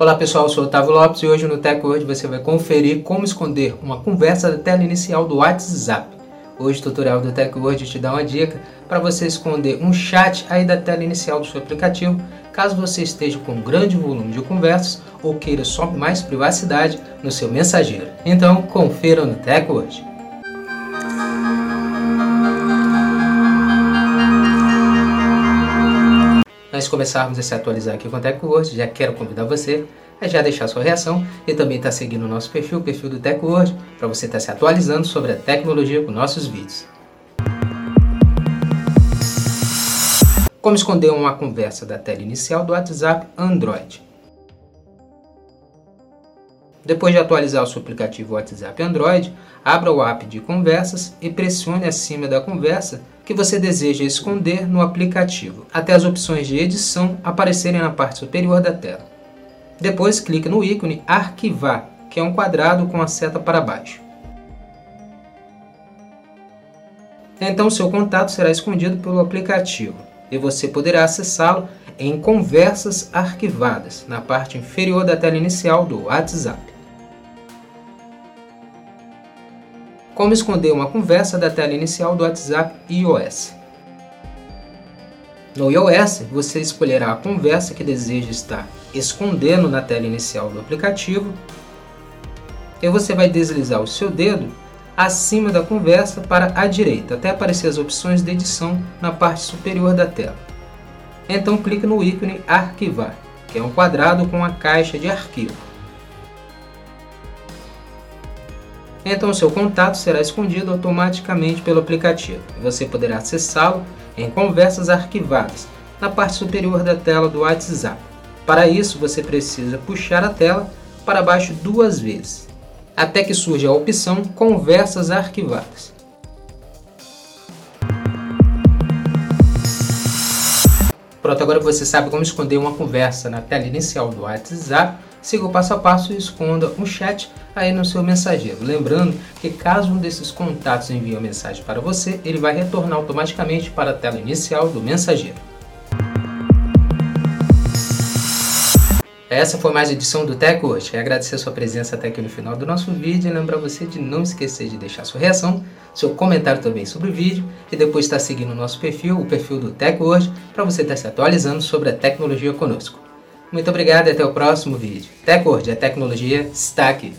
Olá pessoal, eu sou Otávio Lopes e hoje no TechWord você vai conferir como esconder uma conversa da tela inicial do WhatsApp. Hoje o tutorial do TechWord te dá uma dica para você esconder um chat aí da tela inicial do seu aplicativo, caso você esteja com um grande volume de conversas ou queira só mais privacidade no seu mensageiro. Então confira no TechWord. Antes de começarmos a se atualizar aqui com o TechWord, já quero convidar você a já deixar sua reação e também estar tá seguindo o nosso perfil, o perfil do TechWord, para você estar tá se atualizando sobre a tecnologia com nossos vídeos. Como esconder uma conversa da tela inicial do WhatsApp Android? Depois de atualizar o seu aplicativo WhatsApp Android, abra o app de conversas e pressione acima da conversa que você deseja esconder no aplicativo, até as opções de edição aparecerem na parte superior da tela. Depois clique no ícone Arquivar, que é um quadrado com a seta para baixo. Então seu contato será escondido pelo aplicativo e você poderá acessá-lo em Conversas Arquivadas, na parte inferior da tela inicial do WhatsApp. Como esconder uma conversa da tela inicial do WhatsApp iOS. No iOS, você escolherá a conversa que deseja estar escondendo na tela inicial do aplicativo e você vai deslizar o seu dedo acima da conversa para a direita, até aparecer as opções de edição na parte superior da tela. Então clique no ícone Arquivar, que é um quadrado com a caixa de arquivo. Então seu contato será escondido automaticamente pelo aplicativo você poderá acessá-lo em conversas arquivadas na parte superior da tela do WhatsApp. Para isso, você precisa puxar a tela para baixo duas vezes, até que surja a opção Conversas arquivadas. Pronto, agora você sabe como esconder uma conversa na tela inicial do WhatsApp siga o passo a passo e esconda um chat aí no seu mensageiro. Lembrando que caso um desses contatos envie uma mensagem para você, ele vai retornar automaticamente para a tela inicial do mensageiro. Essa foi mais uma edição do Tech hoje. Quero agradecer a sua presença até aqui no final do nosso vídeo e lembrar você de não esquecer de deixar sua reação, seu comentário também sobre o vídeo e depois estar seguindo o nosso perfil, o perfil do Tech hoje, para você estar se atualizando sobre a tecnologia conosco. Muito obrigado e até o próximo vídeo. TechWord, a tecnologia está aqui.